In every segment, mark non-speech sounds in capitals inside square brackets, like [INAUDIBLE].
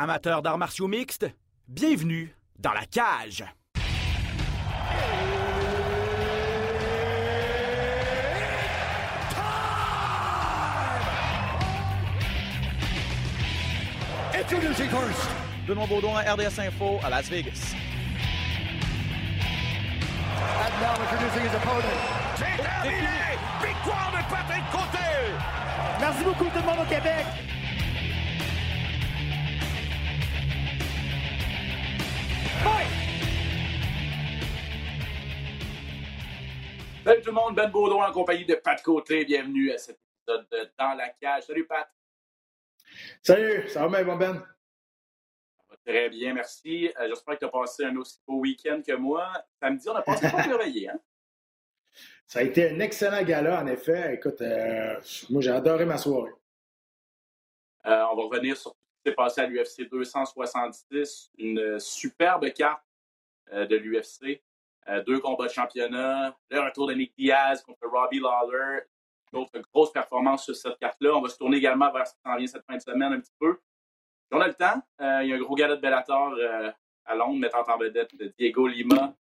Amateurs d'arts martiaux mixtes, bienvenue dans la cage. Introducing first. Benoît Baudon à RDS Info à Las Vegas. And now introducing his opponent. C'est terminé! Victoire de Patrick Côté! Merci beaucoup tout le monde au Québec. Salut tout le monde, Ben Baudouin en compagnie de Pat Côté. Bienvenue à cet épisode de Dans la cage. Salut Pat. Salut, ça va bien, mon Ben? Ça va très bien, merci. Euh, J'espère que tu as passé un aussi beau week-end que moi. Samedi, on a passé pas [LAUGHS] réveillé, hein? Ça a été un excellent gala, en effet. Écoute, euh, moi, j'ai adoré ma soirée. Euh, on va revenir sur qui passé à l'UFC 266. Une superbe carte euh, de l'UFC. Euh, deux combats de championnat. Le retour de Nick Diaz contre Robbie Lawler. D'autres grosses performances sur cette carte-là. On va se tourner également vers ce qui s'en vient cette fin de semaine un petit peu. Si on a le temps, euh, il y a un gros gala de Bellator euh, à Londres mettant en vedette de Diego Lima,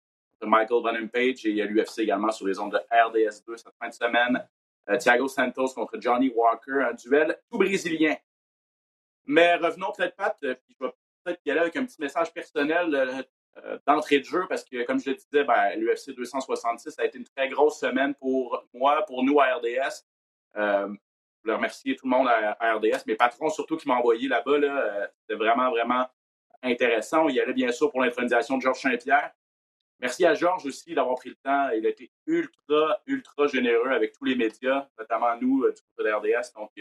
de Michael Van Page et il y a l'UFC également sur les ondes de RDS2 cette fin de semaine. Euh, Thiago Santos contre Johnny Walker, un duel tout brésilien. Mais revenons peut-être, Pat, euh, puis je vais peut-être y aller avec un petit message personnel euh, euh, d'entrée de jeu parce que, comme je le disais, ben, l'UFC 266 a été une très grosse semaine pour moi, pour nous à RDS. Je voulais remercier tout le monde à, RDS, mes patrons surtout qui m'ont envoyé là-bas. Là, C'était vraiment, vraiment intéressant. Il y allait bien sûr pour l'intronisation de Georges Saint-Pierre. Merci à Georges aussi d'avoir pris le temps. Il a été ultra, ultra généreux avec tous les médias, notamment nous du côté de RDS. Donc,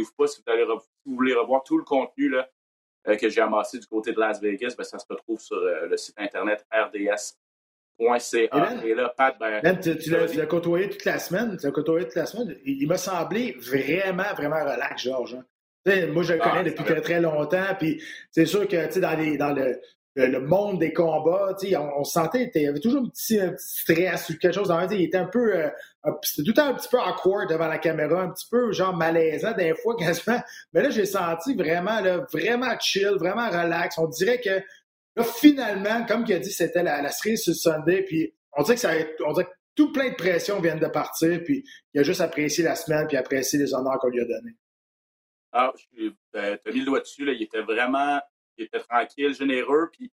ouvre pas. Si vous, allez re- si vous voulez revoir tout le contenu là, euh, que j'ai amassé du côté de Las Vegas, ben, ça se retrouve sur euh, le site internet rds.ca. Et Et là, Pat, ben, Ben, tu, tu l'as côtoyé toute la semaine. Tu l'as côtoyé toute la semaine. Il, il m'a semblé vraiment, vraiment relax, Georges. hein. Moi, je le Ah, connais depuis c'est très, très longtemps. Puis c'est sûr que les, dans le, le, monde des combats, tu on, on se sentait, il y avait toujours un petit, stress ou quelque chose. tu Il était un peu, euh, c'était tout le temps un petit peu awkward devant la caméra, un petit peu genre malaisant des fois quasiment. Mais là, j'ai senti vraiment, là, vraiment chill, vraiment relax. On dirait que là, finalement, comme il a dit, c'était la, la cerise sur Sunday. Puis on dirait que ça, on dirait que tout plein de pression viennent de partir. Puis il a juste apprécié la semaine puis apprécié les honneurs qu'on lui a donnés. Ah, je- ben, t'as mis le doigt dessus, là. Il était vraiment, il était tranquille, généreux, puis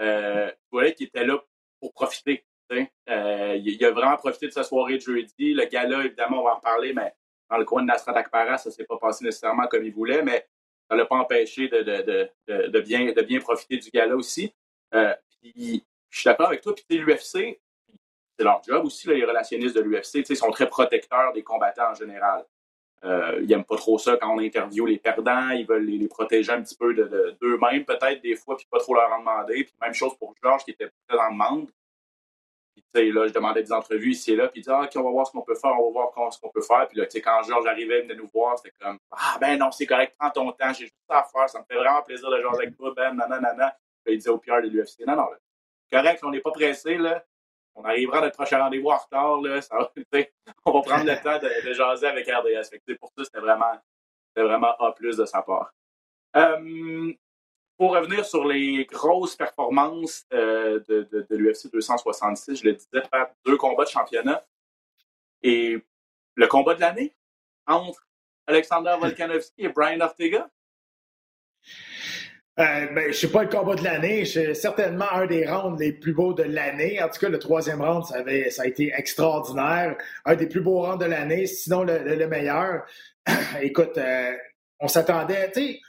euh, tu voyais qu'il était là pour profiter. Euh, il, a vraiment profité de sa soirée de jeudi. Le gala, évidemment, on va en reparler, mais dans le coin de Nasrat Akpara, ça s'est pas passé nécessairement comme il voulait, mais ça l'a pas empêché de, bien, profiter du gala aussi. Euh, puis, je suis d'accord avec toi, puis l'UFC, c'est leur job aussi, les relationnistes de l'UFC, ils sont très protecteurs des combattants en général. Euh, ils n'aiment pas trop ça quand on interviewe les perdants. Ils veulent les, protéger un petit peu de- de- d'eux-mêmes, peut-être, des fois, puis pas trop leur en demander. Puis même chose pour Georges, qui était très en demande. Puis, là, je demandais des entrevues ici et là, puis il disait, ah, OK, on va voir ce qu'on peut faire, on va voir ce qu'on peut faire. Puis là, quand Georges arrivait, il venait nous voir, c'était comme, ah, ben non, c'est correct, prends ton temps, j'ai juste ça à faire, ça me fait vraiment plaisir de jouer avec toi, ben, nanana. Puis il disait au PR de l'UFC, non, non, là, correct, on n'est pas pressé, là. On arrivera à notre prochain rendez-vous en retard, là. Ça va, [LAUGHS] on va prendre le temps de, de jaser avec RDS. Fait que, pour ça, c'était vraiment, vraiment A de sa part. Euh, pour revenir sur les grosses performances euh, de, de, de l'UFC 266, je le disais, Pat, deux combats de championnat. Et le combat de l'année entre Alexander [LAUGHS] Volkanovski et Brian Ortega? Euh, ben, je sais pas le combat de l'année. C'est certainement un des rounds les plus beaux de l'année. En tout cas, le troisième round, ça, avait, ça a été extraordinaire. Un des plus beaux rounds de l'année, sinon le, le- le meilleur. [COUGHS] Écoute, euh, on s'attendait, tu sais,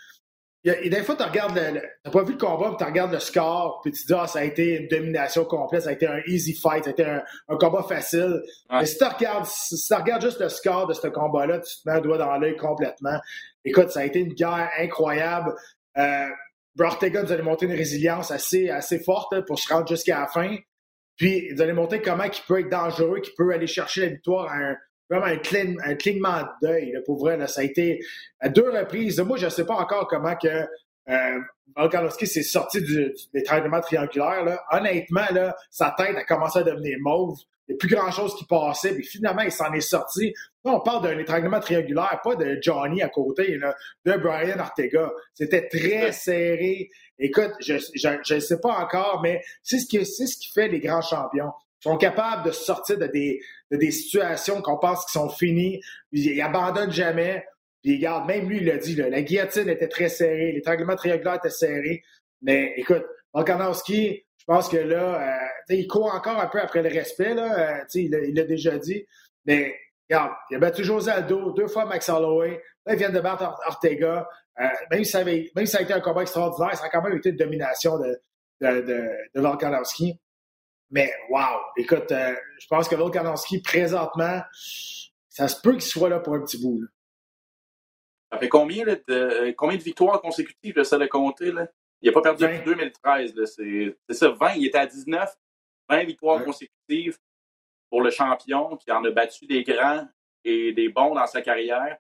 il y a- et des fois, tu regardes t'as pas vu le combat, puis tu regardes le score, puis tu te dis, ah, ça a été une domination complète, ça a été un easy fight, ça a été un, un combat facile. Ouais. Mais si tu regardes, si regardes juste le score de ce combat-là, tu te mets un doigt dans l'œil complètement. Écoute, ça a été une guerre incroyable. Euh, Ortega nous allait montrer une résilience assez, assez forte hein, pour se rendre jusqu'à la fin. Puis, ils allaient montrer comment il peut être dangereux, qu'il peut aller chercher la victoire à un, vraiment un, clignement d'œil. Pour vrai, là, ça a été à deux reprises. Moi, je ne sais pas encore comment que euh, s'est sorti du, du- des triangulaires. Honnêtement, là, sa tête a commencé à devenir mauve. Il n'y a plus grand-chose qui passait, puis finalement, il s'en est sorti. Là, on parle d'un étranglement triangulaire, pas de Johnny à côté, là, de Brian Ortega. C'était très serré. Écoute, je ne sais pas encore, mais c'est ce, qui, ce qui fait les grands champions. Ils sont capables de sortir de des, de des situations qu'on pense qui sont finies. Ils abandonnent jamais. Puis regarde, même lui, il l'a dit, la guillotine était très serrée, l'étranglement triangulaire était serré. Mais écoute, Volkanovski, je pense que là, euh, il court encore un peu après le respect, là, euh, il l'a déjà dit. Mais regarde, il a battu José Aldo, deux fois Max Holloway, là, il vient de battre Ortega. Euh, même, si ça a été un combat extraordinaire, ça a quand même été une domination de, de, de. Mais wow! Écoute, je pense que Volkanovski, présentement, ça se peut qu'il soit là pour un petit bout. Ça fait combien, de, combien de victoires consécutives, ça de compter? Là? Il n'a pas perdu depuis 2013. C'est ça, 20. Il était à 19. 20 victoires consécutives pour le champion qui en a battu des grands et des bons dans sa carrière.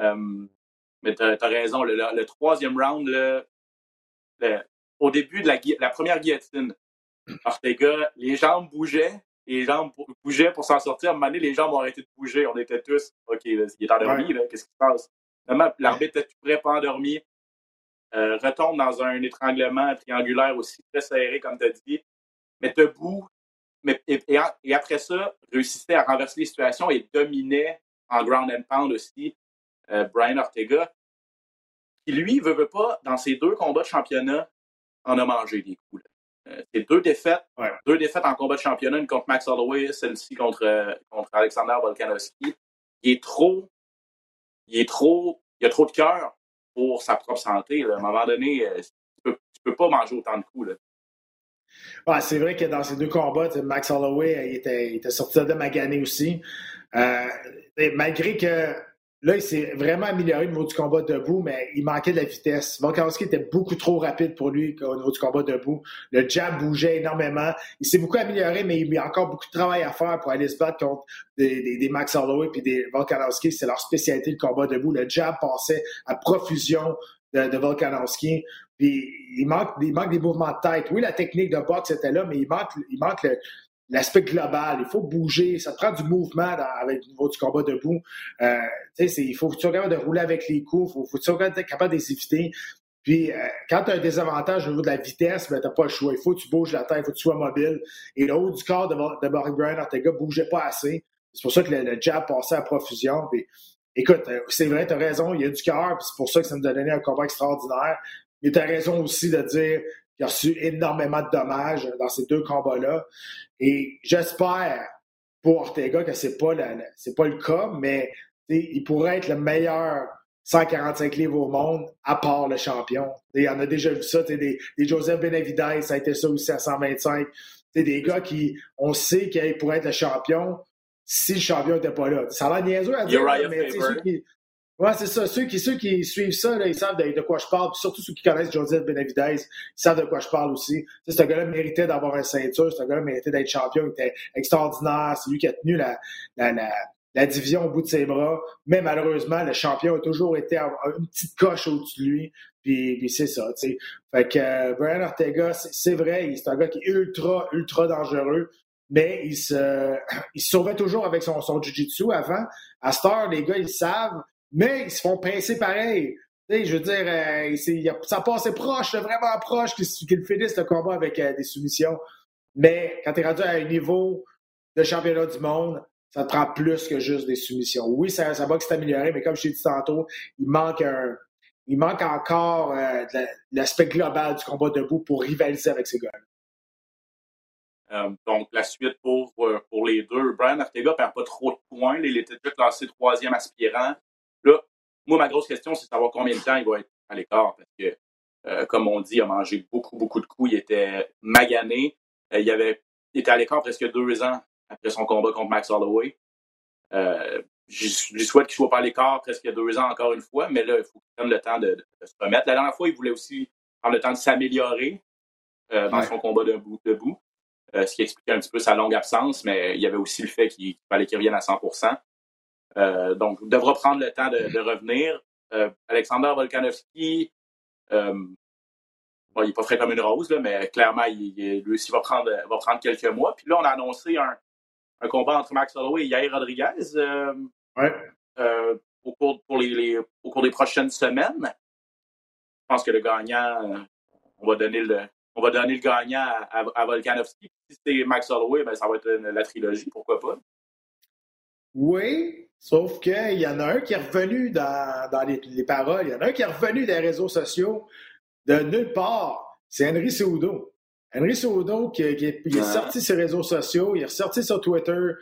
Euh, mais tu as, raison. Le, troisième round, au début de la, première guillotine, Ortega, les jambes bougeaient. Les jambes bougeaient pour s'en sortir. À un moment donné, les jambes ont arrêté de bouger. On était tous, OK, il est endormi. Qu'est-ce qui se passe? L'arbitre était tout près, pas endormi. Euh, retombe dans un étranglement triangulaire aussi très serré, comme tu as dit, mais debout. Mais, et, après ça, réussissait à renverser les situations et dominait en ground and pound aussi euh, Brian Ortega, qui lui, veut, veut pas, dans ses deux combats de championnat, en a mangé des coups. Euh, c'est deux défaites, deux défaites en combat de championnat, une contre Max Holloway, celle-ci contre, contre Alexander Volkanovski. Il est trop, il est trop, il a trop de cœur pour sa propre santé. À un moment donné, euh, tu peux, peux pas manger autant de coups. c'est vrai que dans ces deux combats, Max Holloway il était, il était sorti de magané aussi. Euh, malgré que là, il s'est vraiment amélioré au niveau du combat debout, mais il manquait de la vitesse. Volkanovski était beaucoup trop rapide pour lui au niveau du combat debout. Le jab bougeait énormément. Il s'est beaucoup amélioré, mais il y a encore beaucoup de travail à faire pour aller se battre contre des, Max Holloway et des Volkanovski. C'est leur spécialité, le combat debout. Le jab passait à profusion de, de Volkanovski. Puis il manque, des mouvements de tête. Oui, la technique de boxe était là, mais il manque, il manque le, l'aspect global. Il faut bouger. Ça prend du mouvement avec le niveau du combat debout. Euh, il faut que tu sois capable de rouler avec les coups. Il faut, que tu sois capable de les éviter. Puis, euh, quand tu as un désavantage au niveau de la vitesse, ben, tu n'as pas le choix. Il faut que tu bouges la tête, il faut que tu sois mobile. Et le haut du corps de, de Barry Bryan Ortega ne bougeait pas assez. C'est pour ça que le, jab passait à profusion. Puis, écoute, euh, c'est vrai, tu as raison, il y a du cœur, c'est pour ça que ça nous a donné un combat extraordinaire. Mais tu as raison aussi de dire il a reçu énormément de dommages dans ces deux combats-là. Et j'espère pour Ortega que c'est pas c'est pas le cas, mais il pourrait être le meilleur 145 livres au monde, à part le champion. Il en a déjà vu ça, des, des Joseph Benavidez, ça a été ça aussi à 125. des gars qui, on sait qu'ils pourraient être le champion si le champion n'était pas là. Ça a l'air niaiseux à dire, mais ceux qui, oui, c'est ça. Ceux qui, ceux qui suivent ça, là, ils savent de, quoi je parle. surtout ceux qui connaissent Joseph Benavidez, ils savent de quoi je parle aussi. Ce gars-là méritait d'avoir un ceinture. Ce gars-là méritait d'être champion. Il était extraordinaire. C'est lui qui a tenu la, la, la, division au bout de ses bras. Mais malheureusement, le champion a toujours été une petite coche au-dessus de lui. Puis, puis c'est ça, tu sais. Fait que euh, Brian Ortega, c'est vrai, c'est un gars qui est ultra, ultra dangereux mais il se, [CLEARS THROAT] il se sauvait toujours avec son, son jiu-jitsu avant. À cette les gars, ils savent mais ils se font pincer pareil. je veux dire, euh, ça passait proche, vraiment proche qu'ils finissent le combat avec euh, des soumissions. Mais quand tu es rendu à un niveau de championnat du monde, ça te prend plus que juste des soumissions. Oui, ça, va que c'est amélioré, mais comme je t'ai dit tantôt, il manque un, il manque encore euh, l'aspect global du combat debout pour rivaliser avec ces gars. Euh, donc, la suite pour, pour les deux. Brian Ortega perd pas trop de points. Il était déjà classé troisième aspirant. Moi, ma grosse question, c'est de savoir combien de temps il va être à l'écart parce que, euh, comme on dit, il a mangé beaucoup, beaucoup de coups. Il était magané. Euh, il, avait, était à l'écart presque deux ans après son combat contre Max Holloway. Euh, je, souhaite qu'il soit pas à l'écart presque deux ans encore une fois, mais là, il faut qu'il prenne le temps de, se remettre. La dernière fois, il voulait aussi prendre le temps de s'améliorer dans son combat debout, debout ce qui expliquait un petit peu sa longue absence, mais il y avait aussi le fait qu'il fallait qu'il revienne à 100 euh, donc, il devra prendre le temps de, revenir. Euh, Alexander Volkanovski, euh, bon, il n'est pas frais comme une rose, mais clairement, il, lui aussi va prendre, va prendre quelques mois. Puis là, on a annoncé un, un combat entre Max Holloway et Yair Rodriguez ouais. au, cours, pour les, au cours des prochaines semaines. Je pense que le gagnant, on va donner le, on va donner le gagnant à, à, Volkanovski. Si c'est Max Holloway, ben, ça va être la trilogie, pourquoi pas? Oui, sauf qu'il y en a un qui est revenu dans, dans les, les, paroles, il y en a un qui est revenu des réseaux sociaux de nulle part. C'est Henry Seudo. Henry Seudo qui, qui, qui est sorti sur les réseaux sociaux, il est ressorti sur Twitter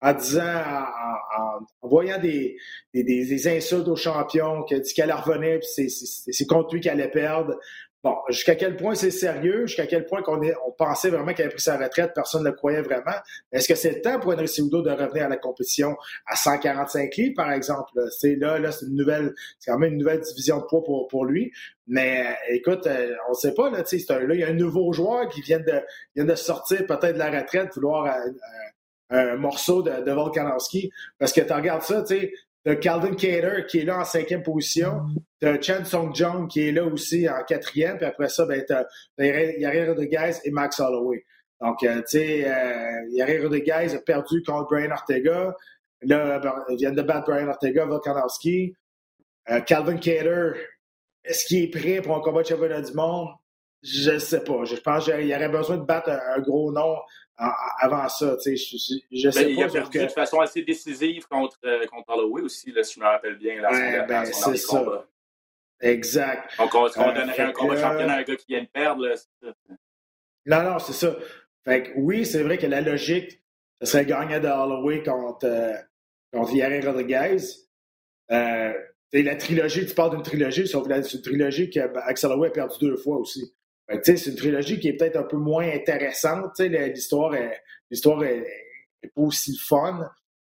en disant, en, en, voyant des, des, des, insultes aux champions, qu'il dit qu'elle revenait, puis c'est contre lui qu'elle allait perdre. Bon, jusqu'à quel point c'est sérieux, jusqu'à quel point qu'on on pensait vraiment qu'elle avait pris sa retraite, personne ne le croyait vraiment. Est-ce que c'est le temps pour Henry Cejudo de revenir à la compétition à 145 livres, par exemple? C'est là, là, c'est une nouvelle, c'est quand même une nouvelle division de poids pour, pour lui. Mais écoute, euh, on ne sait pas, là, tu sais, là, il y a un nouveau joueur qui vient de, vient de sortir peut-être de la retraite, vouloir un, un morceau de, de Volkanovski. Parce que tu regardes ça, tu sais, T'as Calvin Cater qui est là en cinquième position. T'as Chen Song Jung qui est là aussi en quatrième. Puis après ça, ben, t'as Yari Rodriguez et Max Holloway. Donc, euh, tu sais, euh, Yari Rodriguez a perdu contre Brian Ortega. Là, ben, il vient de battre Brian Ortega, Volkanovski. Euh, Calvin Cater, est-ce qu'il est prêt pour un combat de championnat du monde? Je ne sais pas. Je pense qu'il aurait besoin de battre un gros nom avant ça. Je, je sais ben, pas. Il a perdu de façon assez décisive contre, euh, contre Holloway aussi, là, si je me rappelle bien. Là, ouais, ben, c'est ça. Combat. Exact. Donc, on, on euh, donnerait un combat championnat à un gars qui vient de perdre. Là, non, non, c'est ça. Fait que, oui, c'est vrai que la logique, ce serait gagner de Holloway contre, euh, contre Rodriguez. Euh, la trilogie, tu parles d'une trilogie, sauf que c'est une trilogie qu'Axel Holloway a perdu deux fois aussi c'est une trilogie qui est peut-être un peu moins intéressante. L'histoire l'histoire est, pas aussi fun.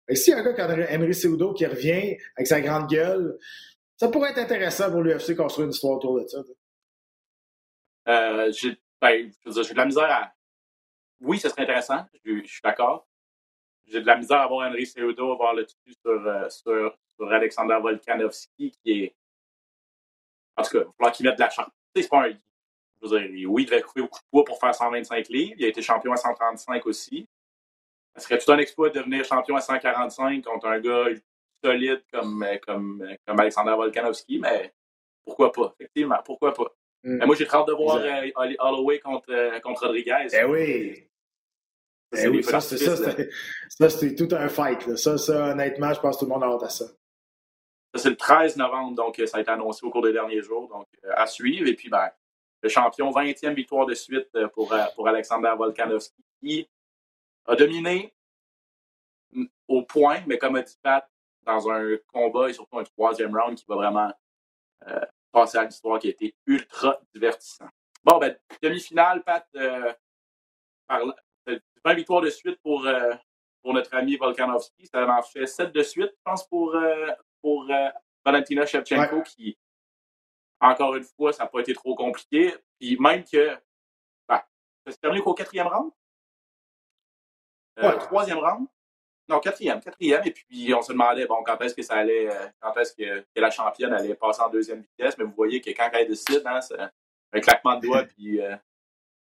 Mais si un gars comme Henry Seudo qui revient avec sa grande gueule, ça pourrait être intéressant pour l'UFC construire une histoire autour de ça. Euh, j'ai, ben, j'ai de la misère à. Oui, ce serait intéressant, je, suis d'accord. J'ai de la misère à voir Henry Seudo avoir le dessus sur, euh, sur, sur, Alexander Volkanovski, qui est. En tout cas, il va falloir qu'il mette de la chance. C'est pas un, je veux dire, oui, il devait couper beaucoup de poids pour faire 125 livres. Il a été champion à 135 aussi. Ce serait tout un exploit de devenir champion à 145 contre un gars solide comme, comme, comme Alexander Volkanovski, mais pourquoi pas, effectivement, pourquoi pas? Mm. moi, j'ai hâte de voir euh, Holloway contre, euh, contre Rodriguez. Eh oui! Ça, eh oui, ça, c'est ça, tout un fight. Ça, ça, honnêtement, je pense que tout le monde a hâte à ça. Ça, c'est le 13 novembre, donc ça a été annoncé au cours des derniers jours, donc euh, à suivre. Et puis, ben, le champion, 20e victoire de suite euh, pour, euh, pour Alexander Volkanovski, qui a dominé au point, mais comme a dit Pat, dans un combat et surtout un troisième round qui va vraiment euh, passer à l'histoire, qui a été ultra divertissant. Bon, ben, demi-finale, Pat, euh, 20 victoires de suite pour, pour notre ami Volkanovski. Ça en fait 7 de suite, je pense, pour, pour Valentina Shevchenko, qui encore une fois, ça n'a pas été trop compliqué. Puis même que ben, ça s'est terminé qu'au quatrième round? Euh, Troisième round? Non, quatrième, quatrième. Et puis on se demandait bon, quand est-ce que ça allait, euh, quand est-ce que, la championne allait passer en deuxième vitesse? Mais vous voyez que quand elle décide, hein, c'est un claquement de doigts, [LAUGHS] puis euh,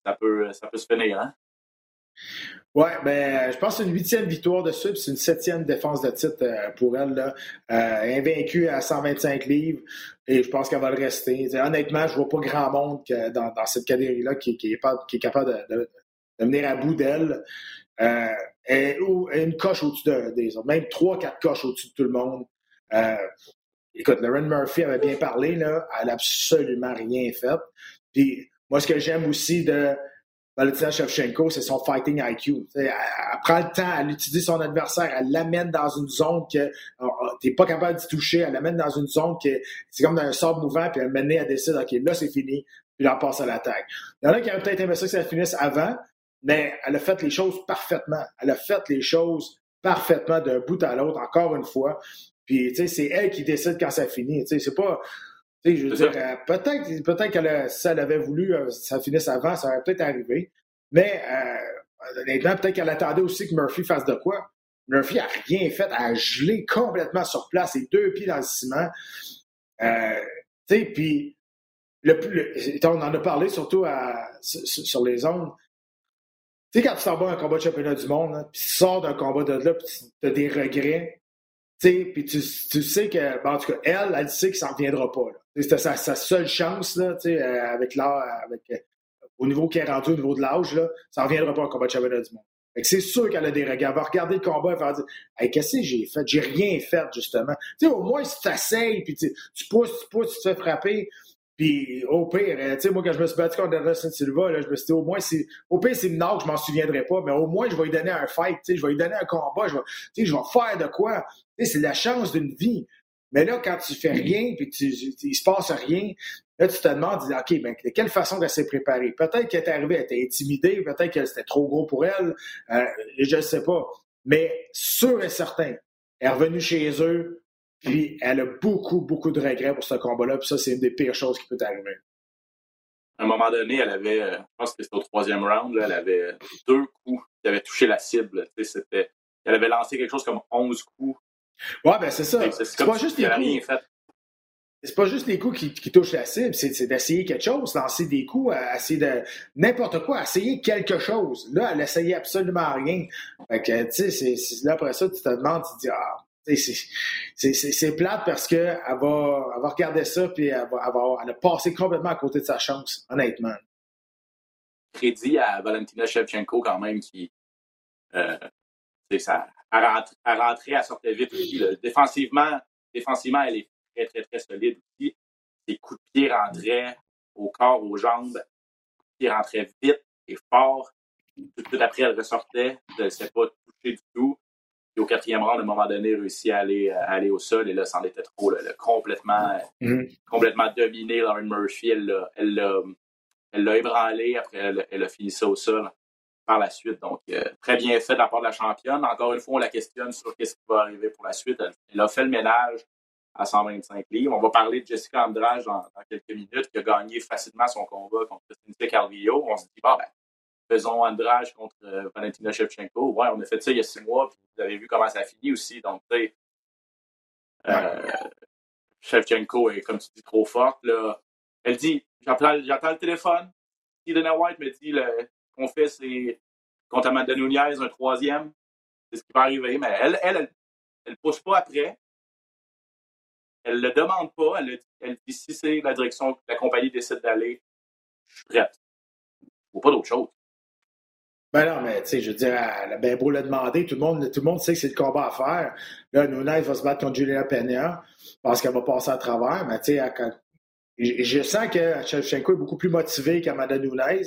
ça, peut, ça peut se finir. Hein? Oui, ben, je pense que c'est une huitième victoire de suite, c'est une septième défense de titre euh, pour elle. Là. Euh, invaincue à 125 livres, et je pense qu'elle va le rester. honnêtement, je vois pas grand monde dans, cette catégorie-là qui, est capable de, venir à bout d'elle. Euh, une coche au-dessus des autres, même trois, quatre coches au-dessus de tout le monde. écoute, Lauren Murphy avait bien parlé, là, elle n'a absolument rien fait. Puis moi, ce que j'aime aussi de Valentina Shevchenko, c'est son fighting IQ. Elle, prend le temps, elle utilise son adversaire, elle l'amène dans une zone que euh, euh, tu n'es pas capable d'y toucher, elle l'amène dans une zone qui c'est comme dans un sort mouvant, puis elle mène, elle décide, OK, là c'est fini, puis elle passe à l'attaque. Il y en a qui auraient peut-être aimé ça que ça finisse avant, mais elle a fait les choses parfaitement. Elle a fait les choses parfaitement d'un bout à l'autre, encore une fois. Puis, tu sais, c'est elle qui décide quand ça finit. C'est pas, je veux dire, euh, peut-être peut qu'elle si elle avait voulu euh, ça finisse avant, ça aurait peut-être arrivé. Mais euh, honnêtement, peut-être qu'elle attendait aussi que Murphy fasse de quoi. Murphy a rien fait, a gelé complètement sur place, les deux pieds dans le ciment. Euh, tu sais, puis le, on en a parlé surtout à, sur, les ondes. Tu sais, quand tu t'en vas un combat de championnat du monde, puis tu sors d'un combat de là, puis tu as des regrets, tu sais, puis tu, sais que, en tout cas, elle, elle sait que ça n'en reviendra pas. C'était sa, seule chance, là, euh, avec l'âge, avec, euh, au niveau qu'elle est rendue, au niveau de l'âge, là, ça n'en reviendra pas un combat de championnat du monde. c'est sûr qu'elle a des regrets. Elle va regarder le combat et va dire hey, Qu'est-ce que j'ai fait? J'ai rien fait, justement. Au moins, si tu puis tu pousses, tu pousses, tu te fais frapper, puis au pire, euh, tu sais, moi, quand je me suis battu contre Anderson Silva, là, je me suis dit, au moins, c'est, au pire, c'est une je m'en souviendrai pas, mais au moins, je vais lui donner un fight, tu sais, je vais lui donner un combat, je vais, tu sais, je vais faire de quoi. Tu sais, c'est la chance d'une vie. Mais là, quand tu fais rien, puis tu, il se passe rien, là, tu te demandes, OK, ben, de quelle façon elle s'est préparée? Peut-être qu'elle est arrivée, elle était intimidée, peut-être que c'était trop gros pour elle, euh, je ne sais pas. Mais sûr et certain, elle est revenue chez eux, puis elle a beaucoup, beaucoup de regrets pour ce combat-là. Puis ça, c'est une des pires choses qui peut arriver. À un moment donné, elle avait, euh, je pense que c'était au troisième round, elle avait deux coups qui avaient touché la cible. Elle avait lancé quelque chose comme 11 coups. Ouais, ben c'est ça. C'est pas juste les coups. C'est pas juste les coups qui, touchent la cible, c'est d'essayer quelque chose, lancer des coups, essayer de n'importe quoi, essayer quelque chose. Là, elle essayait absolument rien. Fait que, tu sais, là, après ça, tu te demandes, tu te dis, ah, c'est plate parce qu'elle va, elle va regarder ça puis elle va, elle, a passé complètement à côté de sa chance, honnêtement. Crédit à Valentina Shevchenko quand même qui euh, ça, a rentré, elle sortait vite aussi. Défensivement, défensivement, elle est très, très, très solide aussi. Ses coups de pied rentraient au corps, aux jambes. Ses rentraient vite et fort. Tout de suite après, elle ressortait. Elle ne s'est pas touchée du tout au quatrième round, à un moment donné, réussi à aller, à aller au sol. Et là, c'en était trop. Là, complètement, mm-hmm. complètement dominé Lauren Murphy. Elle l'a elle, ébranlé. Après, elle, a fini ça au sol par la suite. Donc, euh, très bien fait de la part de la championne. Encore une fois, on la questionne sur ce qui va arriver pour la suite. Elle, a fait le ménage à 125 livres. On va parler de Jessica Andrade dans, quelques minutes, qui a gagné facilement son combat contre Cynthia Calvillo. On se dit, bah, ben, faisons Andrade contre euh, Valentina Shevchenko. Ouais, on a fait ça il y a six mois, puis vous avez vu comment ça a fini aussi. Donc, tu sais, euh, Shevchenko est, comme tu dis, trop forte. Là. Elle dit J'entends le téléphone. Dana White me dit qu'on fait, c'est contre Amanda Nunez, un troisième. C'est ce qui va arriver. Mais elle, elle, elle, pousse pas après. Elle le demande pas. Elle, elle dit si c'est la direction que la compagnie décide d'aller, je suis prête. Faut pas d'autre chose. Ben non, mais tu sais, je veux dire, ben beau le demander, tout le monde, tout le monde sait que c'est le combat à faire. Là, Nunez va se battre contre Julia Peña parce qu'elle va passer à travers, mais tu sais, je sens que Shevchenko est beaucoup plus motivé qu'Amanda Nunez.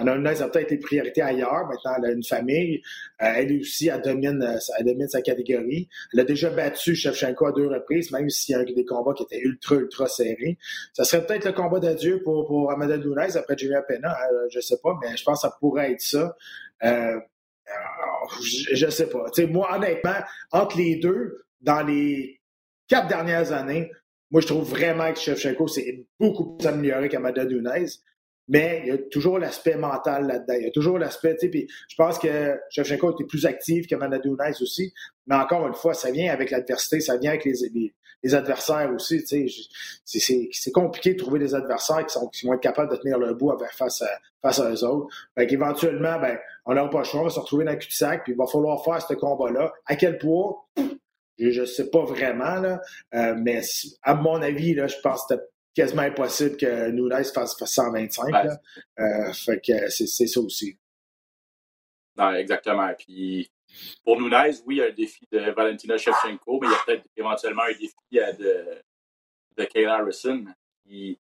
Nunez a peut-être des priorités ailleurs. Maintenant, elle a une famille. Euh, elle aussi, elle domine, euh, elle domine sa catégorie. Elle a déjà battu Shevchenko à deux reprises, même s'il y a des combats qui étaient ultra, ultra serrés. Ça serait peut-être le combat d'adieu pour, pour Amanda Nunez après Julia Pena. Euh, je sais pas, mais je pense que ça pourrait être ça. Euh, je, ne sais pas. moi, honnêtement, entre les deux, dans les quatre dernières années, moi, je trouve vraiment que Shevchenko s'est beaucoup plus amélioré qu'Amanda Nunez. Mais il y a toujours l'aspect mental là-dedans. Il y a toujours l'aspect, tu sais, puis je pense que Shevchenko était plus actif qu'Amanda Nunez aussi. Mais encore une fois, ça vient avec l'adversité, ça vient avec les, les, adversaires aussi, tu sais. C'est compliqué de trouver des adversaires qui, sont, qui vont être capables de tenir le bout face à, face à eux autres. Fait qu'éventuellement, ben, on n'aura pas le choix, on va se retrouver dans le cul-de-sac, puis il va falloir faire ce combat-là. À quel point? Je ne sais pas vraiment, là, euh, mais à mon avis, là, je pense que quasiment impossible que Nunez fasse, 125. Euh, fait que c'est ça aussi. Non, exactement. Puis pour Nunez, oui, il y a un défi de Valentina Shevchenko, mais il y a peut-être éventuellement un défi euh, de, de Kayla Harrison qui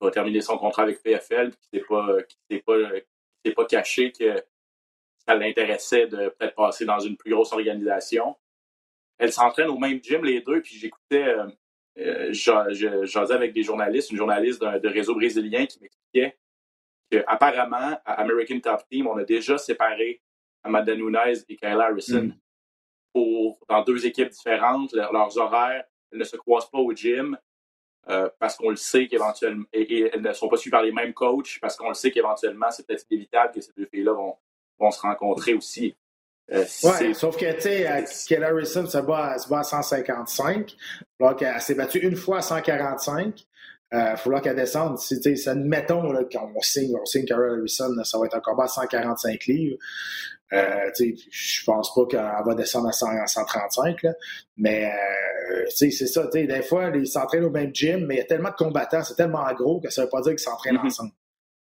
va terminer son contrat avec PFL, qui ne pas, pas, pas caché que ça l'intéressait de peut-être passer dans une plus grosse organisation elles s'entraînent au même gym, les deux, puis j'écoutais, euh, euh avec des journalistes, une journaliste de, réseau brésilien qui m'expliquait qu'apparemment, à American Top Team, on a déjà séparé Amanda Nunes et Kayla Harrison mm. pour, dans deux équipes différentes. leurs horaires elles ne se croisent pas au gym euh, parce qu'on le sait qu'éventuellement, et, elles ne sont pas suivies par les mêmes coachs parce qu'on le sait qu'éventuellement, c'est peut-être inévitable que ces deux filles-là vont, vont se rencontrer aussi. Euh, oui, sauf que, tu sais, Kelly Harrison se bat, se bat à 155. Donc, elle s'est battue une fois à 145. Il va falloir qu'elle descende. Si, admettons qu'on signe, on signe Carol Harrison, ça va être un combat à 145 livres. Euh, je pense pas qu'elle va descendre à, 135, là. mais euh, c'est ça. Des fois, ils s'entraînent au même gym, mais il y a tellement de combattants, c'est tellement gros que ça veut pas dire qu'ils s'entraînent mm-hmm. ensemble.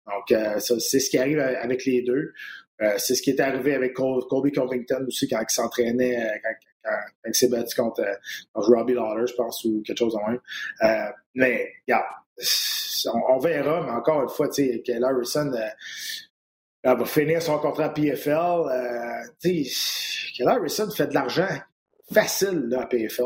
Donc, euh, c'est ce qui arrive avec les deux. Euh, c'est ce qui est arrivé avec Colby Covington aussi quand il s'entraînait, euh, quand, il s'est battu contre, Robbie Lawler, je pense, ou quelque chose de même. mais, regarde, on, verra, mais encore une fois, tu sais, que Harrison va finir son contrat à PFL. Euh, Keller Harrison fait de l'argent facile là, à PFL.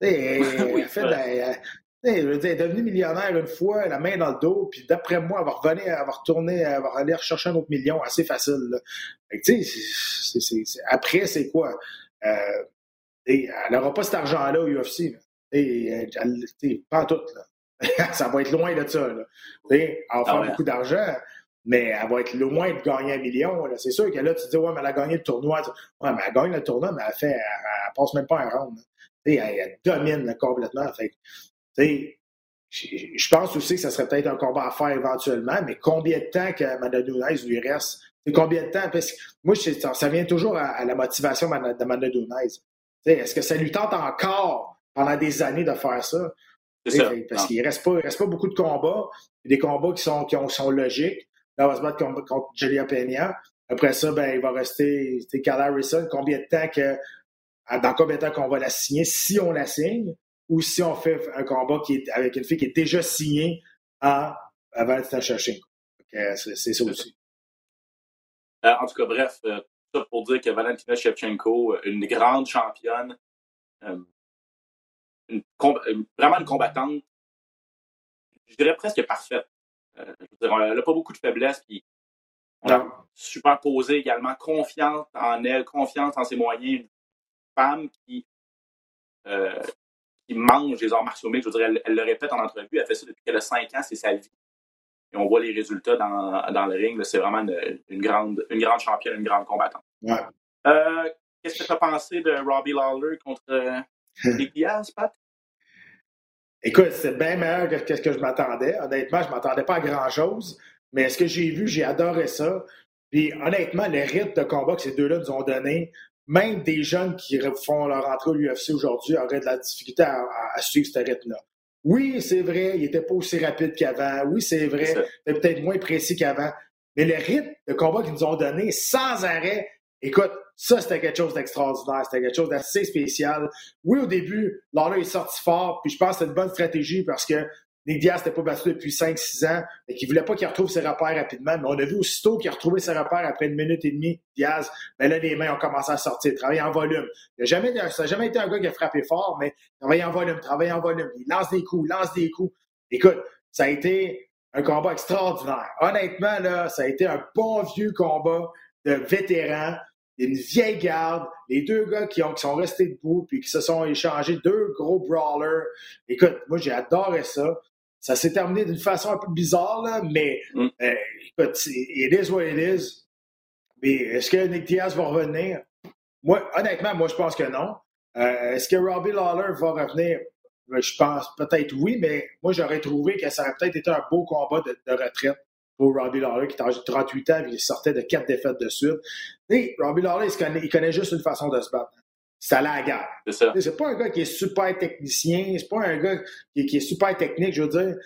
[LAUGHS] Elle, fait elle, est devenue millionnaire une fois, la main dans le dos, puis d'après moi, elle va revenir, elle va retourner, elle va aller rechercher un autre million assez facile. après, c'est quoi? Euh, elle n'aura pas cet argent-là au UFC. Et, pas tout. Là. [LAUGHS] ça va être loin de ça. Là. Elle va ah faire beaucoup d'argent mais elle va être loin de gagner un million. C'est sûr que là, tu dis, ouais, mais elle a gagné le tournoi. Ouais, mais elle gagne le tournoi, mais elle fait, elle, passe même pas un round. Elle, elle, domine complètement. Fait, je pense aussi que ça serait peut-être un combat à faire éventuellement, mais combien de temps que Amanda Nunes lui reste? combien de temps? Parce que moi, ça, vient toujours à, la motivation d'Amanda Nunes. Est-ce que ça lui tente encore pendant des années de faire ça? ça. Parce qu'il ne reste, pas, reste pas beaucoup de combats, des combats qui sont, qui sont logiques. Là, on va se battre contre, contre Julia Peña. Après ça, ben, il va rester Cal Harrison. Combien de temps que, dans combien de temps qu'on va la signer, si on la signe, ou si on fait un combat qui est avec une fille qui est déjà signée à, à Valentina Shevchenko. C'est ça aussi. Euh, en tout cas, bref, euh, ça pour dire que Valentina Shevchenko, une grande championne, euh, une, vraiment une combattante, je dirais presque parfaite. Euh, elle n'a pas beaucoup de faiblesses. Puis on a superposé également confiance en elle, confiance en ses moyens. Une femme qui, euh, qui mange les arts martiaux Je veux dire, elle, le répète en entrevue. Elle fait ça depuis qu'elle a 5 ans, c'est sa vie. Et on voit les résultats dans, dans le ring. C'est vraiment une, grande, une grande championne, une grande combattante. Euh, qu'est-ce que tu as pensé de Robbie Lawler contre [LAUGHS] Nick Diaz, Pat? Écoute, c'est bien meilleur que ce que je m'attendais. Honnêtement, je ne m'attendais pas à grand-chose. Mais ce que j'ai vu, j'ai adoré ça. Puis honnêtement, le rythme de combat que ces deux-là nous ont donné, même des jeunes qui font leur entrée au UFC aujourd'hui auraient de la difficulté à, suivre ce rythme-là. Oui, c'est vrai, il n'était pas aussi rapide qu'avant. Oui, c'est vrai, il était peut-être moins précis qu'avant. Mais le rythme de combat qu'ils nous ont donné sans arrêt, écoute, ça, c'était quelque chose d'extraordinaire. C'était quelque chose d'assez spécial. Oui, au début, Lawler est sorti fort, puis je pense que c'est une bonne stratégie parce que Nick Diaz n'était pas battu depuis 5-6 ans et qu'il voulait pas qu'il retrouve ses repères rapidement. Mais on a vu aussitôt qu'il a retrouvé ses repères après une minute et demie, Diaz, mais là, les mains ont commencé à sortir, travailler en volume. Il ça n'a jamais été un gars qui a frappé fort, mais travailler en volume, travailler en volume. Il lance des coups, lance des coups. Écoute, ça a été un combat extraordinaire. Honnêtement, là, ça a été un bon vieux combat de vétérans une vieille garde, les deux gars qui, ont, qui sont restés debout puis qui se sont échangés deux gros brawlers. Écoute, moi j'ai adoré ça. Ça s'est terminé d'une façon un peu bizarre, là, mais mm. euh, écoute, it is what it is. Mais est-ce que Nick Diaz va revenir? Moi, honnêtement, moi je pense que non. Euh, est-ce que Robbie Lawler va revenir? Euh, je pense peut-être oui, mais moi j'aurais trouvé que ça aurait peut-être été un beau combat de retraite pour Robbie Lawler, qui est 38 ans et il sortait de quatre défaites de suite. Et Robbie Lawler, il connaît, juste une façon de se battre. C'est aller à la guerre. C'est ça. C'est pas un gars qui est super technicien, c'est pas un gars qui, est super technique, je veux dire.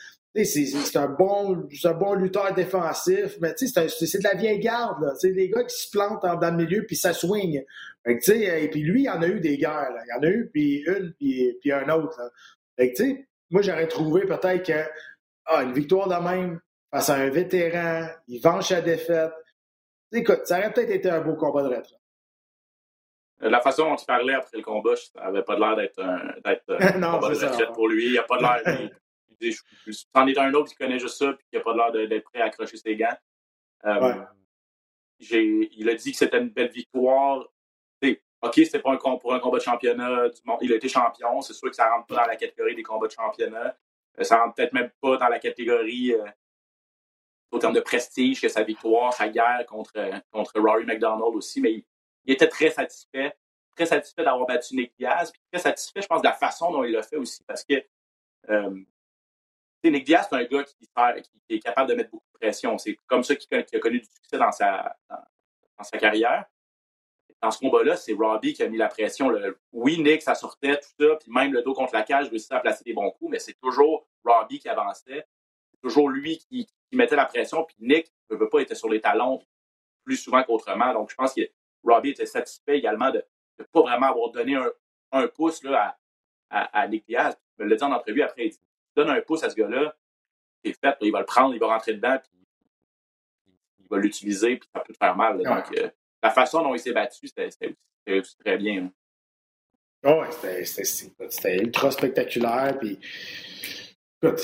C'est un bon, un bon lutteur défensif, mais c'est de la vieille garde. Là. Des gars qui se plantent dans le milieu puis ça swing. et puis lui, il en a eu des guerres. Là. Il en a eu, puis une, puis, puis un autre. Là. moi, j'aurais trouvé peut-être que ah, une victoire de même, face à un vétéran, il venge sa défaite. Écoute, ça aurait peut-être été un beau combat de retraite. Euh, la façon dont tu parlais après le combat, ça n'avait pas l'air d'être un, combat de retraite pour lui. Il n'a pas l'air. [LAUGHS] C'en est un autre qui connaît juste ça et qui n'a pas l'air d'être prêt à accrocher ses gants. Euh, il a dit que c'était une belle victoire. OK, c'était pas un, pour un combat de championnat du monde. Il a été champion. C'est sûr que ça rentre pas dans la catégorie des combats de championnat. Euh, ça rentre peut-être même pas dans la catégorie au terme de prestige que sa victoire, sa guerre contre, contre Rory McDonald aussi, mais il, était très satisfait, très satisfait d'avoir battu Nick Diaz, puis très satisfait, je pense, de la façon dont il l'a fait aussi, parce que euh, Nick Diaz, c'est un gars qui, est capable de mettre beaucoup de pression. C'est comme ça qu'il a connu du succès dans sa, dans, sa carrière. Dans ce combat-là, c'est Robbie qui a mis la pression. Oui, Nick, ça sortait, tout ça, puis même le dos contre la cage, réussissait à placer des bons coups, mais c'est toujours Robbie qui avançait. C'est toujours lui qui, mettait la pression, puis Nick ne veut pas être sur les talons plus souvent qu'autrement. Donc, je pense que Robbie était satisfait également de ne pas vraiment avoir donné un, un pouce là, à, à, à Nick Diaz. Il me l'a dit en entrevue après, il dit donne un pouce à ce gars-là, c'est fait, il va le prendre, il va rentrer dedans, puis il va l'utiliser, puis ça peut te faire mal. Donc, euh, la façon dont il s'est battu, c'était très bien. Oh, c'était ultra spectaculaire. Puis, écoute,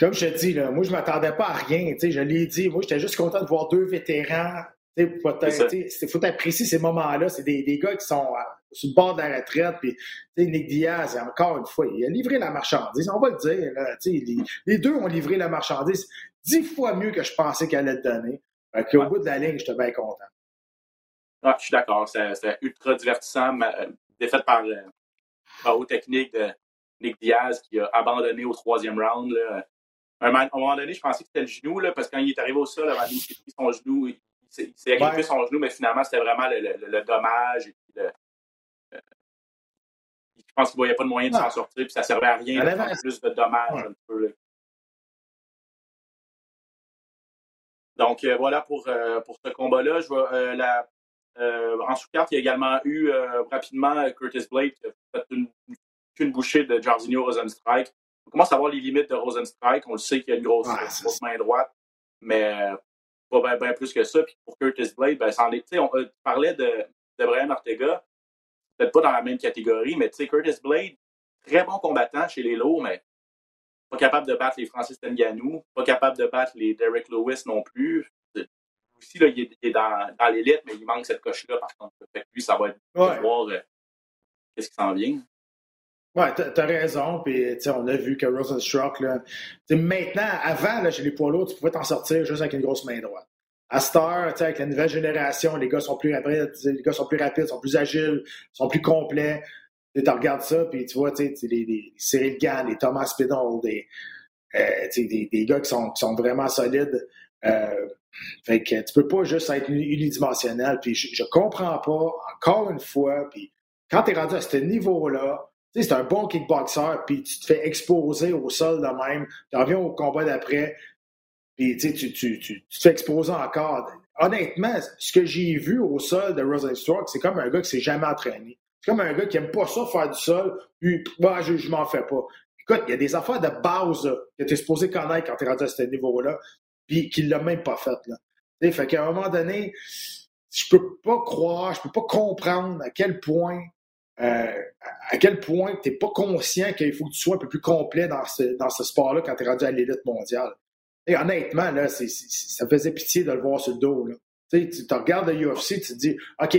comme je te dis, là, moi, je ne m'attendais pas à rien. Je l'ai dit, moi, j'étais juste content de voir deux vétérans. Il faut apprécier ces moments-là. C'est des, des, gars qui sont sur le bord de la retraite. Puis, Nick Diaz, encore une fois, il a livré la marchandise. On va le dire. Là, les, les, deux ont livré la marchandise dix fois mieux que je pensais qu'elle allait te donner. Au bout de la ligne, j'étais bien content. Ah, je suis d'accord. C'était ultra divertissant. Euh, défaite par, euh, par haut technique de Nick Diaz qui a abandonné au troisième round. Là. À un moment donné, je pensais que c'était le genou, là, parce que quand il est arrivé au sol, il s'est pris son genou, il s'est agrippé son genou, mais finalement, c'était vraiment le, le, dommage et le, je pense qu'il ne voyait pas de moyen de s'en sortir, puis ça ne servait à rien de faire plus de dommages un peu. Donc euh, voilà pour, euh, pour ce combat-là. Je vois euh, la, en sous-carte, il y a également eu rapidement Curtis Blake qui a fait une, une bouchée de Jarzinho Rosenstrike. On commence à voir les limites de Rosenstrike. On le sait qu'il y a une grosse, main droite, mais pas bien plus que ça. Puis pour Curtis Blake, ben, on parlait de, de Brian Ortega peut-être pas dans la même catégorie, mais Curtis Blade, très bon combattant chez les lourds, mais pas capable de battre les Francis Ngannou, pas capable de battre les Derek Lewis non plus. Aussi, là, il est, dans, dans l'élite, mais il manque cette coche-là, par contre. Fait que lui, ça va être de voir euh, qu'est-ce qui s'en vient. Ouais, t'as raison. Puis, on a vu que Rosenstruck, là, maintenant, avant, là, les poids lourds, tu pouvais t'en sortir juste avec une grosse main droite à Star, avec la nouvelle génération, les gars sont plus rapides, les gars sont plus rapides, sont plus agiles, sont plus complets. Tu regardes ça, puis tu vois, tu les, les Cyril Gann, les Thomas Spinall, des, euh, des, des, gars qui sont, sont vraiment solides. Euh, fait que tu peux pas juste être unidimensionnel. Puis je, je comprends pas, encore une fois, puis quand tu es rendu à ce niveau-là, c'est un bon kickboxer, puis tu te fais exposer au sol de même, tu reviens au combat d'après, puis tu, tu, tu, tu, te fais exposer encore. Honnêtement, ce que j'ai vu au sol de Rosenstruck, c'est comme un gars qui s'est jamais entraîné. C'est comme un gars qui aime pas ça faire du sol, puis bah, je, je m'en fais pas. Écoute, il y a des affaires de base que tu es supposé connaître quand tu es rendu à ce niveau-là, puis qu'il l'a même pas fait. Là. Fait qu'à un moment donné, je peux pas croire, je peux pas comprendre à quel point euh, à quel point tu n'es pas conscient qu'il faut que tu sois un peu plus complet dans ce, dans ce sport-là quand tu es rendu à l'élite mondiale? Et honnêtement, là, ça faisait pitié de le voir sur le dos. Là. Tu, regardes le UFC, tu te dis, OK,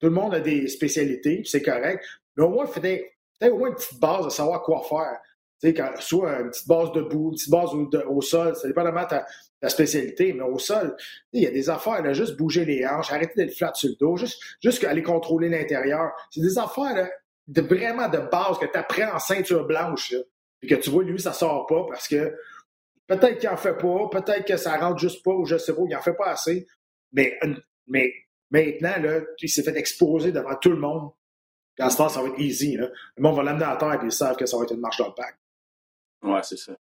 tout le monde a des spécialités, c'est correct, mais au moins, fais au moins une petite base de savoir quoi faire. Tu sais, soit une petite base debout, une petite base au, sol, ça dépend vraiment de ta, ta spécialité, mais au sol, il y a des affaires, là, juste bouger les hanches, arrêter d'être flat sur le dos, juste, juste aller contrôler l'intérieur. C'est des affaires là, de, vraiment de base que tu apprends en ceinture blanche, et que tu vois, lui, ça sort pas parce que Peut-être qu'il n'en fait pas, peut-être que ça rentre juste pas, ou je sais pas, il n'en fait pas assez. Mais, mais maintenant, là, il s'est fait exposer devant tout le monde. Puis à ce temps, ça va être easy. Là. Le monde va l'amener à terre et ils savent que ça va être une marche dans le pack. Ouais, c'est ça.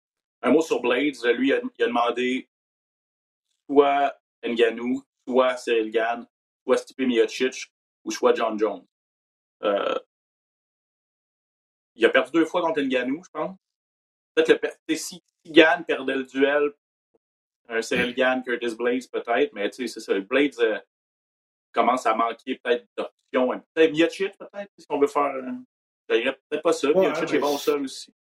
Un mot sur Blades. Lui, il a demandé soit Nganou, soit Cyril Gann, soit Stipe Miocic ou soit John Jones. Euh, il a perdu deux fois contre Nganou, je pense. Peut-être le si Gann perdait le duel, un Cyril Gann, Curtis Blades peut-être, mais tu sais, c'est ça. Blades euh, commence à manquer peut-être d'options. Peut-être Miocic, peut-être, si on veut faire. Euh, peut-être pas ça. Ouais, Miocic est bon seul aussi.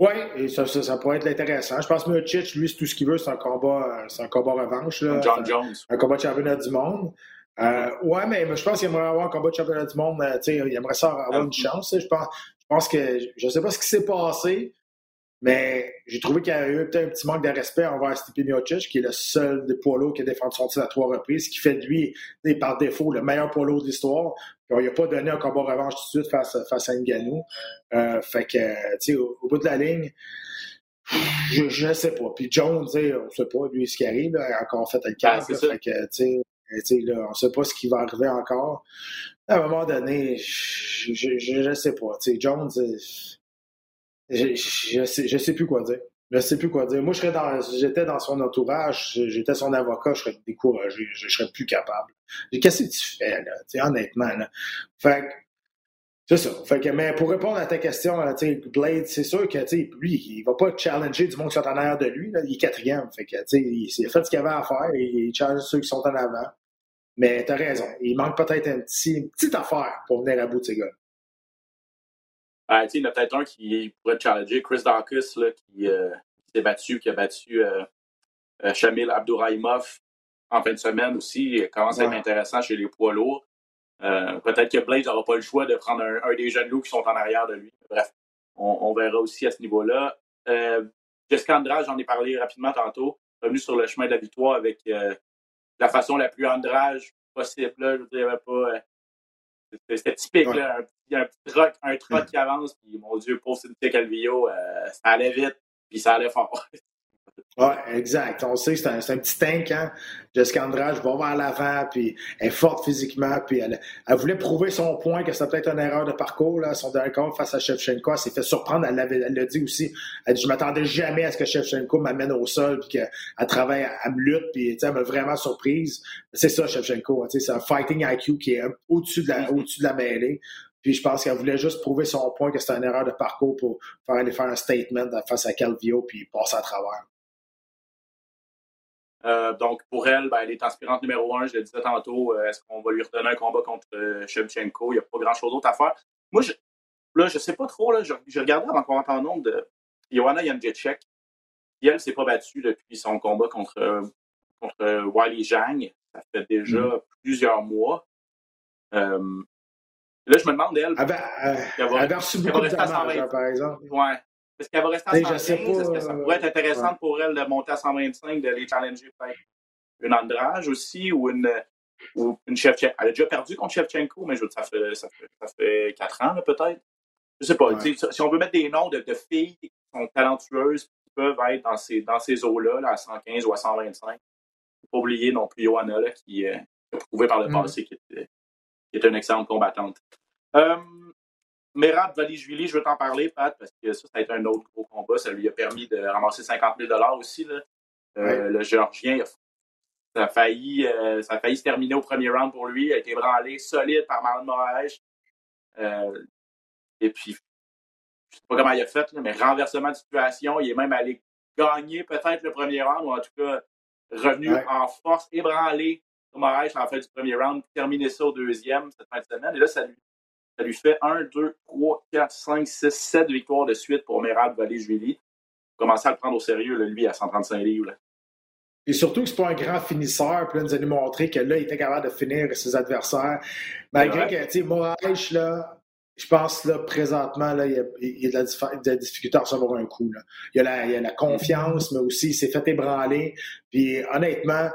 Oui, et ça, ça, ça, pourrait être intéressant. Je pense que Miocic, lui, c'est tout ce qu'il veut, c'est un combat, c'est un combat revanche. Là. John Jones. Un combat de championnat du monde. Euh, ouais, mais, je pense qu'il aimerait avoir un combat de championnat du monde. Euh, il aimerait ça avoir une chance. Je pense, je pense que je ne sais pas ce qui s'est passé. Mais j'ai trouvé qu'il y a eu peut-être un petit manque de respect envers Stipe Miocic, qui est le seul des poids lourds qui a défendu son titre à trois reprises, ce qui fait de lui, par défaut, le meilleur poids lourd de l'histoire. Il n'a pas donné un combat revanche tout de suite face, face à Ngannou. Euh, fait que, tu sais, au, bout de la ligne, Je ne sais pas. Puis Jones, on ne sait pas, lui, ce qui arrive. Là, encore fait le cas. Ben, fait que, là, on ne sait pas ce qui va arriver encore. À un moment donné, je ne sais pas. Jones, je sais, je sais plus quoi dire. Je sais plus quoi dire. Moi, je serais dans, j'étais dans son entourage, j'étais son avocat, je serais découragé, je, serais plus capable. Qu'est-ce que tu fais, là? sais, honnêtement, là. Fait c'est ça. Fait que, mais pour répondre à ta question, Blade, c'est sûr que lui, il va pas challenger du monde qui sont en arrière de lui. Il est quatrième. Fait que, il, a fait ce qu'il avait à faire et il challenge ceux qui sont en avant. Mais tu as raison. Il manque peut-être une petite affaire pour venir à bout de ces gars. Ah, il y en a peut-être un qui pourrait challenger. Chris Dawkins, là, qui, euh, s'est battu, qui a battu euh, euh, Shamil Abdourahimov en fin de semaine aussi. Il commence à être intéressant chez les poids lourds. Euh, peut-être que Blade n'aura pas le choix de prendre un, des jeunes loups qui sont en arrière de lui. Bref, on, verra aussi à ce niveau-là. Euh, Jessica Andrade, j'en ai parlé rapidement tantôt, revenu sur le chemin de la victoire avec euh, la façon la plus Andrage possible. Là. Je dirais pas. Euh, c'était typique, là, un, un, petit truc, un truc qui avance, puis mon Dieu, pour Cynthia Calvillo, ça allait vite, puis ça allait fort. [LAUGHS] Oui, exact. On sait que c'est un, un, petit tank, hein? Jessica Andrade va vers l'avant, puis elle est forte physiquement, puis elle, elle voulait prouver son point que c'était peut-être une erreur de parcours, là, son dernier compte face à Shevchenko. Elle s'est fait surprendre, elle l'a dit aussi. Elle dit, je m'attendais jamais à ce que Shevchenko m'amène au sol, puis qu'elle travaille, elle me lutte, puis elle m'a vraiment surprise. C'est ça, Shevchenko. C'est un fighting IQ qui est au-dessus de, la, au de la mêlée. Puis je pense qu'elle voulait juste prouver son point que c'était une erreur de parcours pour faire aller faire un statement face à Calvio puis passer à travers. Euh, donc, pour elle, ben, elle est aspirante numéro un. Je le disais tantôt. Euh, est-ce qu'on va lui redonner un combat contre euh, Shevchenko? Il n'y a pas grand-chose d'autre à faire. Moi, je, là, je sais pas trop. Là, je, je regardais avant qu'on rentre en nombre de Joanna Jędrzejczyk. Qui, elle, s'est pas battue depuis son combat contre, contre Wiley Zhang. Ça fait déjà mm-hmm. plusieurs mois. Là, je me demande, elle. Elle, elle, a reçu beaucoup de dommages, par exemple. Ouais. Est-ce qu'elle va rester à 115? Est-ce que ça pourrait être intéressant pour elle de monter à 125, de les challenger peut-être une Andrage aussi ou une, ou une Shevchenko? Elle a déjà perdu contre Shevchenko, mais je veux ça fait, ça fait, ça fait 4 ans peut-être. Je sais pas. Si on veut mettre des noms de, filles qui sont talentueuses qui peuvent être dans ces, dans ces eaux-là, à 115 ou à 125, il ne faut pas oublier non plus Johanna là, qui, euh, a prouvé par le mm. passé qu'elle était, est une excellente combattante. Euh, Merab Vali-Julie, je veux t'en parler, Pat, parce que ça, ça a été un autre gros combat. Ça lui a permis de ramasser 50 000 aussi. Là. Euh, le Géorgien, ça a, failli, euh, ça a failli se terminer au premier round pour lui. Il a été branlé solide par Marlon Moraes. Euh, et puis, je sais pas comment il a fait, mais renversement de situation. Il est même allé gagner peut-être le premier round, ou en tout cas revenu en force, ébranlé Moraes en fait du premier round, terminé ça au deuxième cette fin de semaine. Et là, ça lui ça lui fait 1, 2, 3, 4, 5, 6, 7 victoires de suite pour Merab Vallée-Julie. Commencer à le prendre au sérieux, lui, à 135 livres. Et surtout que c'est pas un grand finisseur, puis là, nous a montré que là, il était capable de finir ses adversaires. Malgré que, tu sais, Moraes, là, je pense, là, présentement, là, il, y a, de, la, difficulté à recevoir un coup. Là. Il, y a la, il y a la confiance, mais aussi, il s'est fait ébranler. Puis, honnêtement,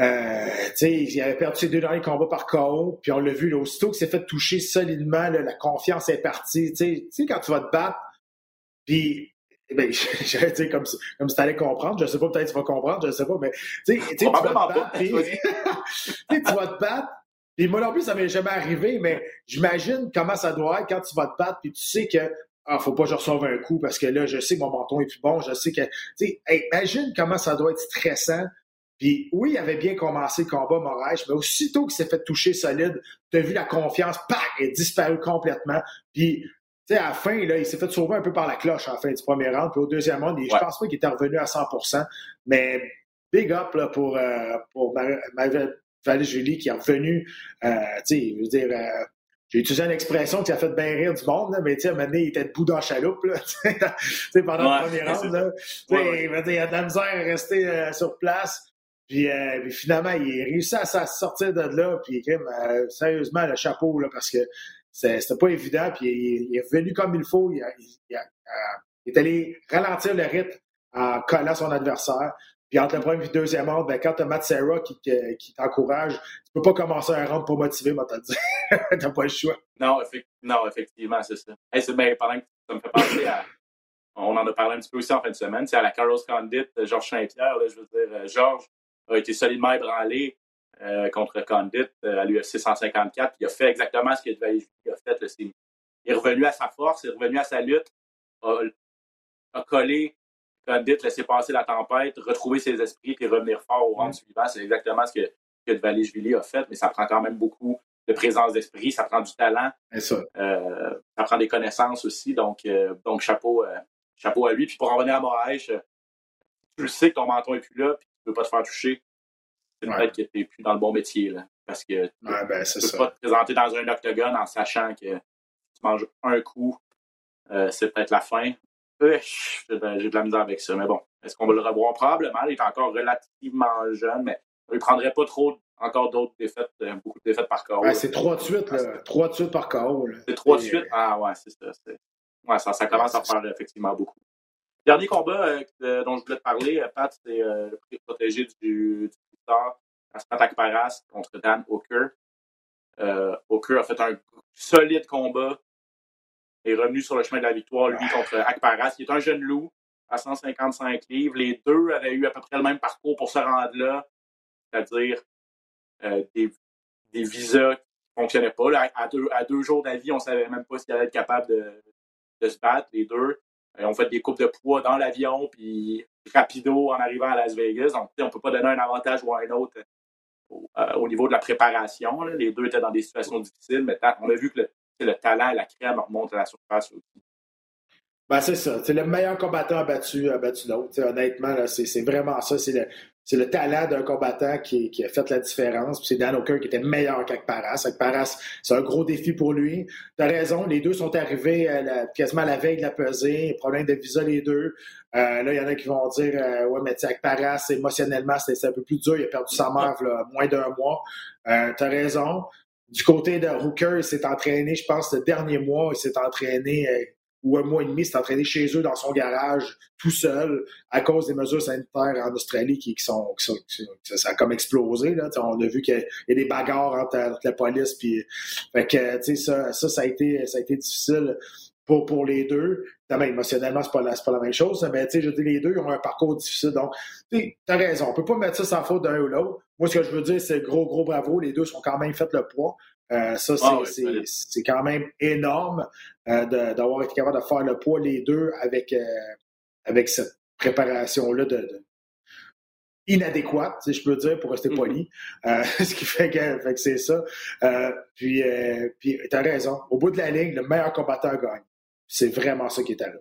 euh, il avait perdu ses deux derniers combats par KO, puis on l'a vu, là, aussitôt qu'il s'est fait toucher solidement, la confiance est partie. Tu sais, quand tu vas te battre, puis eh ben, [LAUGHS] j'allais dire comme, comme si tu allais comprendre, je sais pas, peut-être tu vas comprendre, je sais pas, mais tu sais, tu vas te battre, puis, [LAUGHS] tu vas te battre, puis moi non plus, ça m'est jamais arrivé, mais j'imagine comment ça doit être quand tu vas te battre, puis tu sais que ah, faut pas que je reçoive un coup parce que là, je sais que mon menton est plus bon, je sais que, tu sais, imagine comment ça doit être stressant puis oui, il avait bien commencé le combat, Moraes, mais aussitôt qu'il s'est fait toucher solide, tu as vu la confiance, pac, est disparu complètement. Puis, tu sais, à la fin, là, il s'est fait sauver un peu par la cloche à la fin du premier round. Puis au deuxième round, je pense pas qu'il était revenu à 100% Mais big up là, pour, euh, pour Valérie qui est revenu, euh, tu sais, je veux dire... Euh, j'ai utilisé une expression qui a fait bien rire du monde, là, mais tu sais, à un moment donné, il était debout dans la chaloupe, là, [LAUGHS] pendant le premier round. Là, ouais, Il a de la misère à rester euh, sur place. Euh, puis, finalement, il a réussi à, sortir de là. Puis euh, sérieusement, le chapeau, là, parce que c'était pas évident. Puis il, est venu comme il faut. Il, est allé ralentir le rythme en collant son adversaire. Puis entre le premier et le deuxième round, ben, quand tu as Matt Serra qui, t'encourage, tu peux pas commencer un round pour motiver, moi, t'as dit. [LAUGHS] t'as pas le choix. Non, non effectivement, c'est ça. C'est bien, pendant que ça me fait penser à on en a parlé un petit peu aussi en fin de semaine. C'est à la Carlos Condit, Georges Saint-Pierre, je veux dire, Georges a été solidement ébranlé contre Condit à l'UFC 154. Il a fait exactement ce qu'il a fait. il est revenu à sa force, il est revenu à sa lutte, a, a collé Condit, laisser passer la tempête, retrouver ses esprits et revenir fort au round suivant. C'est exactement ce que, que Vallée-Julie a fait, mais ça prend quand même beaucoup de présence d'esprit, ça prend du talent. Ça. Euh, ça. prend des connaissances aussi. Donc, euh, donc chapeau, euh, chapeau à lui. Puis pour en revenir à Moraes, tu le sais que ton menton n'est plus là, puis tu ne peux pas te faire toucher. C'est peut-être que tu n'es plus dans le bon métier. Là, parce que tu ben, ne peux pas te présenter dans un octogone en sachant que tu manges un coup, c'est peut-être la fin. J'ai de la misère avec ça. Mais bon, est-ce qu'on va le revoir? Probablement. Il est encore relativement jeune, mais il ne prendrait pas trop encore d'autres défaites, euh, beaucoup de défaites par KO. c'est trois de suite, Trois de suite par KO. C'est trois de suite? Ah ouais, c'est ça. Ouais, ça, ça commence à faire effectivement beaucoup. Dernier combat euh, dont je voulais te parler, euh, Pat, c'est le prix protégé du, du Aspat Akparas contre Dan Hooker. Hooker a fait un solide combat est revenu sur le chemin de la victoire, lui, contre Akparas, qui est un jeune loup à 155 livres. Les deux avaient eu à peu près le même parcours pour se rendre là, c'est-à-dire euh, des, visas qui ne fonctionnaient pas. À, deux, jours d'avis, on ne savait même pas s'ils allaient être capables de, se battre, les deux. Ils ont fait des coupes de poids dans l'avion, puis rapido en arrivant à Las Vegas. Donc, on ne peut pas donner un avantage ou un autre euh, au, niveau de la préparation. Les deux étaient dans des situations difficiles, mais on a vu que le, le talent et la crème remontent à la surface aussi. Ben, c'est ça. C'est le meilleur combattant a battu, battu l'autre. Honnêtement, c'est vraiment ça. Le, talent d'un combattant qui, a fait la différence. C'est Dan O'Kerr qui était meilleur qu'Akparas. Akparas, c'est un gros défi pour lui. Tu as raison, les deux sont arrivés quasiment à la veille de la pesée. Problème de visa, les deux. Euh, là, il y en a qui vont dire euh, Ouais, mais Akparas, émotionnellement, c'est un peu plus dur. Il a perdu sa mère moins d'un mois. Euh, tu as raison. Du côté de Hooker, il s'est entraîné, je pense, le dernier mois, il s'est entraîné, euh, ou un mois et demi, s'est entraîné chez eux dans son garage, tout seul, à cause des mesures sanitaires en Australie qui, sont, qui sont, ça a comme explosé. Là. on a vu qu'il y a des bagarres entre, la police. Puis, fait que, ça, ça, ça a été, ça a été difficile pour, pour les deux. émotionnellement, c'est pas, pas la même chose, mais je dis, les deux ont un parcours difficile. Donc, tu as raison. On peut pas mettre ça sans faute d'un ou l'autre. Moi, ce que je veux dire, c'est gros, gros bravo. Les deux sont quand même fait le poids. Euh, ça, ah c'est quand même énorme euh, d'avoir été capable de faire le poids les deux avec, euh, avec cette préparation-là de, inadéquate, si je peux dire, pour rester mm-hmm. poli. [LAUGHS] ce qui fait que, c'est ça. puis, puis tu as raison. Au bout de la ligne, le meilleur combattant gagne. C'est vraiment ça qui est à là.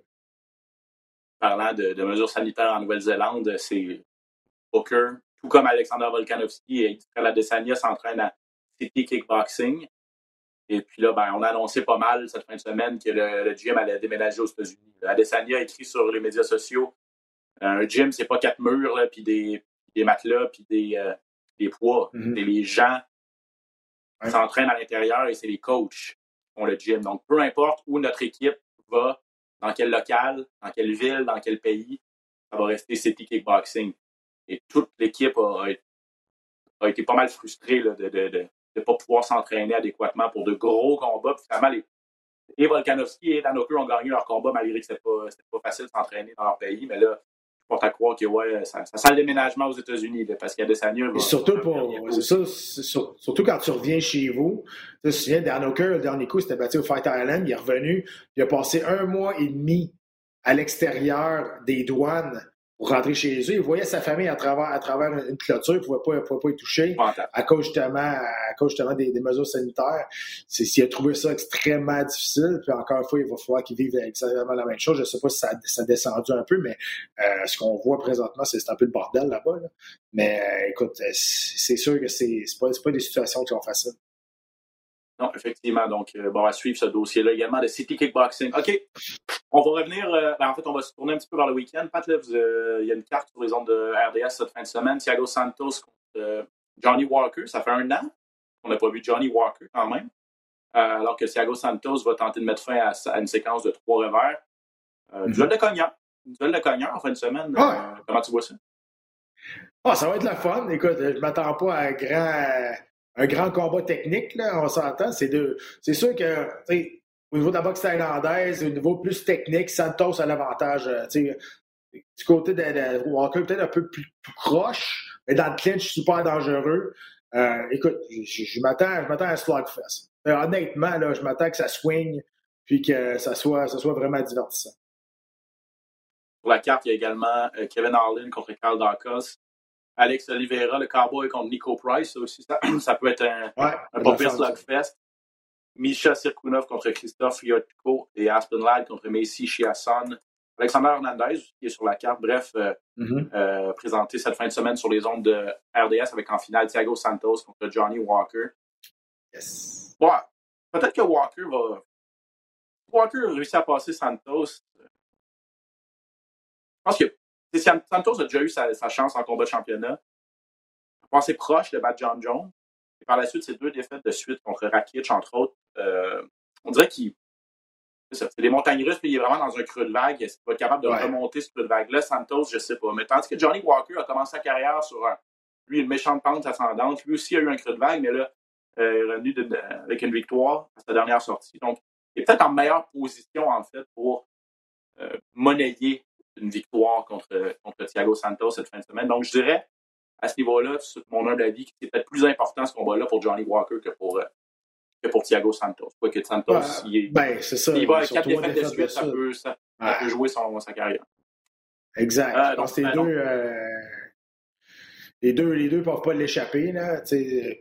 Parlant de, de mesures sanitaires en Nouvelle-Zélande, c'est Booker, tout comme Alexander Volkanovski et la Desania s'entraîne à City Kickboxing. Et puis là, ben, on a annoncé pas mal cette fin de semaine que le, gym allait déménager aux États-Unis. Adesanya a écrit sur les médias sociaux un gym, c'est pas quatre murs, puis des, des, matelas, puis des, euh, des poids. Mm-hmm. C'est les gens qui s'entraînent à l'intérieur et c'est les coachs qui font le gym. Donc, peu importe où notre équipe va, dans quel local, dans quelle ville, dans quel pays, ça va rester City Kickboxing. Et toute l'équipe a, a, été pas mal frustrée de, de, ne pas pouvoir s'entraîner adéquatement pour de gros combats. finalement, les, et Volkanovski et Danoker ont gagné leur combat malgré que ce n'était pas, pas, facile de s'entraîner dans leur pays. Mais là, je porte à croire que ouais, ça, ça sent le déménagement aux États-unis parce qu'il y a des années. surtout, pour, ça, surtout quand tu reviens chez vous. Tu te souviens, Danoker, le dernier coup, c'était battu au Fight Island. Il est revenu. Il a passé un mois et demi à l'extérieur des douanes rentrer chez eux. Il voyait sa famille à travers, à travers une clôture, il ne pouvait pas, pouvait pas y toucher à cause justement, à cause justement des, mesures sanitaires. Il a trouvé ça extrêmement difficile. Puis encore une fois, il va falloir qu'il vive exactement la même chose. Je ne sais pas si ça, ça a descendu un peu, mais euh, ce qu'on voit présentement, c'est un peu le bordel là-bas. Mais euh, écoute, c'est sûr que c'est n'est pas, pas des situations qui sont faciles. Non, effectivement. Donc, euh, bon, à suivre ce dossier-là également de City Kickboxing. OK. On va revenir. Euh, ben, en fait, on va se tourner un petit peu vers le week-end. Pat, euh, il y a une carte sur les ondes de RDS cette fin de semaine. Thiago Santos contre Johnny Walker. Ça fait un an qu'on n'a pas vu Johnny Walker quand même. alors que Thiago Santos va tenter de mettre fin à, une séquence de trois revers. Mm-hmm. Duel de cognant. Duel de cognant en fin de semaine. comment tu vois ça? Ah, ça va être la fun. Écoute, je ne m'attends pas à un grand un grand combat technique, là, on s'entend. C'est, de, c'est sûr que au niveau de la boxe thaïlandaise, au niveau plus technique, Santos a l'avantage. Euh, du côté de, Walker, peut-être un peu plus, croche, mais dans le clinch, super dangereux. Euh, écoute, je, m'attends, à un slugfest. honnêtement, là, je m'attends que ça swing puis que ça soit, ça soit vraiment divertissant. Pour la carte, il y a également euh, Kevin Harlan contre Carl Dacos. Alex Oliveira, le Cowboy contre Nico Price. Ça aussi, ça, [CLEARS THROAT] peut être un, ouais, un slugfest. Misha Sirkunov contre Christophe Yotko et Aspen Ladd contre Macy Chiasson. Alexander Hernandez, qui est sur la carte, bref, euh, mm-hmm. euh, présenté cette fin de semaine sur les ondes de RDS avec en finale Thiago Santos contre Johnny Walker. Yes. Ouais, peut-être que Walker va. Walker a réussi à passer Santos. Je pense que Santos a déjà eu sa, chance en combat de championnat. Je pense c'est proche de battre John Jones. Et par la suite, ces deux défaites de suite contre Rakic, entre autres, euh, on dirait qu'il. C'est des montagnes russes, puis il est vraiment dans un creux de vague. Est-ce qu'il va être capable de remonter ce creux de vague-là? Santos, je ne sais pas. Mais tandis que Johnny Walker a commencé sa carrière sur lui, une méchante pente ascendante. Lui aussi a eu un creux de vague, mais là, euh, il est revenu avec une victoire à sa dernière sortie. Donc, il est peut-être en meilleure position, en fait, pour euh, monnayer une victoire contre, contre Thiago Santos cette fin de semaine. Donc, je dirais, à ce niveau-là, mon humble avis, c'est peut-être plus important ce combat-là pour Johnny Walker que pour, euh, que pour Thiago Santos. Quoi que Santos, il, ben, ça. il va avec quatre défaites de suite, ça, peut, ça, peut, jouer son, sa carrière. Exact. Euh, donc, les, ben, deux, euh, les deux, les deux ne peuvent pas l'échapper. Là,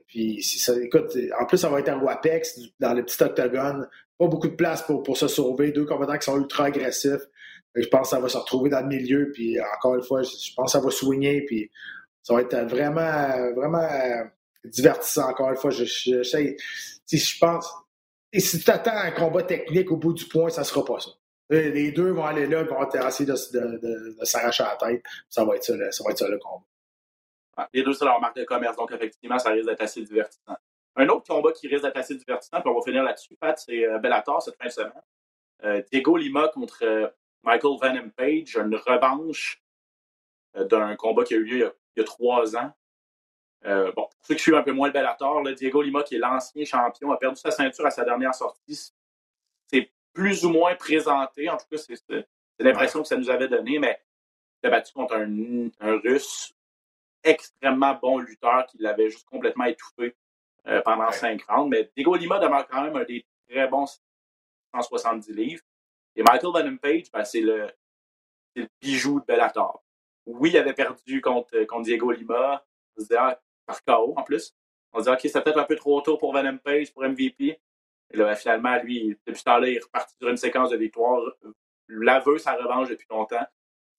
puis, ça, écoute, en plus, ça va être un WAPEX dans le petit octogone. Pas beaucoup de place pour, pour se sauver. Deux combattants qui sont ultra agressifs. Je pense que ça va se retrouver dans le milieu. Puis encore une fois, je pense que ça va soigner. Puis ça va être vraiment, vraiment euh, divertissant. Encore une fois, je, je, je, pense. Et si tu attends un combat technique au bout du point, ça ne sera pas ça. Les deux vont aller là, vont essayer de, de, s'arracher la tête. Ça va être ça, ça va être ça le combat. les deux, c'est leur marque de commerce, donc effectivement, ça risque d'être assez divertissant. Un autre combat qui risque d'être assez divertissant, puis on va finir là-dessus, Pat, c'est euh, Bellator cette fin de semaine. Euh, Diego Lima contre Michael Venom Page, une revanche d'un combat qui a eu lieu il y a il y a trois ans. Euh, bon, pour ceux qui suivent un peu moins le Bellator, Diego Lima, qui est l'ancien champion, a perdu sa ceinture à sa dernière sortie. C'est plus ou moins présenté. En tout cas, c'est l'impression que ça nous avait donné, mais il a battu contre un, Russe extrêmement bon lutteur qui l'avait juste complètement étouffé euh, pendant cinq rounds. Mais Diego Lima demeure quand même un des très bons 170 livres. Et Michael Venom Page, ben, c'est le, bijou de Bellator oui, il avait perdu contre, contre Diego Lima. On se disait, ah, par KO en plus. On se disait, OK, c'est peut-être un peu trop tôt pour Venom Page, pour MVP. Et là, ben, finalement, lui, depuis ce temps-là, il est reparti sur une séquence de victoires. L'aveu sa revanche depuis longtemps.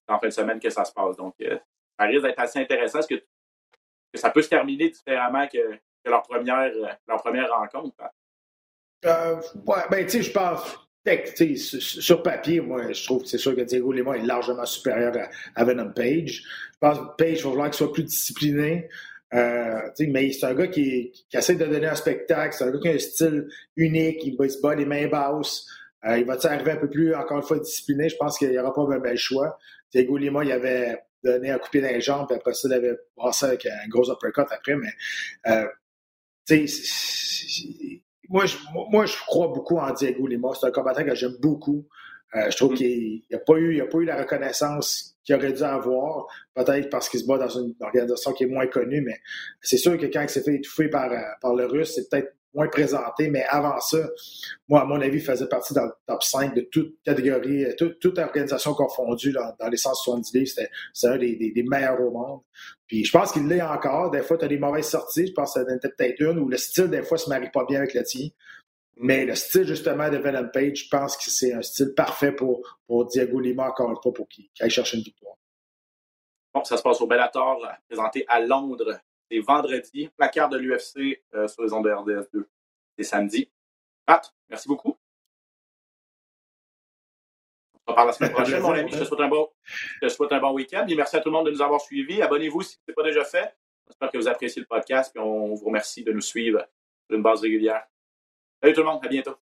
C'est en fin de semaine que ça se passe. Donc, euh, ça risque d'être assez intéressant parce que, que, ça peut se terminer différemment que, leur, première, euh, leur première rencontre? Euh, ouais, ben, tu sais, je pense sur papier, moi, je trouve que c'est sûr que Diego Lima est largement supérieur à, Venom Page. Je pense que Page, il va falloir qu'il soit plus discipliné. Euh, mais c'est un gars qui, essaie de donner un spectacle. C'est un gars qui a un style unique. Il, se bat les mains basses. Euh, il va arriver un peu plus, encore une fois, discipliné? Je pense qu'il n'y aura pas un bel choix. Diego Lima, il avait donné un coupé dans les jambes, puis après ça, il avait passé avec un gros uppercut après. Mais, euh, moi, je, moi, je crois beaucoup en Diego Lima. C'est un combattant que j'aime beaucoup. Euh, je trouve mm. qu'il n'a pas, eu, pas eu la reconnaissance qu'il aurait dû avoir, peut-être parce qu'il se bat dans une organisation qui est moins connue, mais c'est sûr que quand il s'est fait étouffer par, euh, par le Russe, c'est peut-être moins présenté, mais avant ça, moi, à mon avis, faisait partie dans le top 5 de toute catégorie, euh, toute, organisation confondue dans, les 170 livres. C'était un des, meilleurs au monde. Puis je pense qu'il l'est encore. Des fois, tu as des mauvaises sorties. Je pense que ça peut-être une où le style, des fois, se marie pas bien avec le tien. Mais le style, justement, de Venom Page, je pense que c'est un style parfait pour, pour Diego Lima, encore une fois, pour qu'il aille chercher une victoire. Bon, ça se passe au Bellator, présenté à Londres c'est vendredi. carte de l'UFC euh, sur les ondes de RDS2. C'est samedi. Pat, merci beaucoup. On se reparle la semaine prochaine, [LAUGHS] mon ami. Je te souhaite un bon, un bon week-end. Et merci à tout le monde de nous avoir suivis. Abonnez-vous si ce n'est pas déjà fait. J'espère que vous appréciez le podcast. Et on vous remercie de nous suivre d'une base régulière. Salut tout le monde. À bientôt.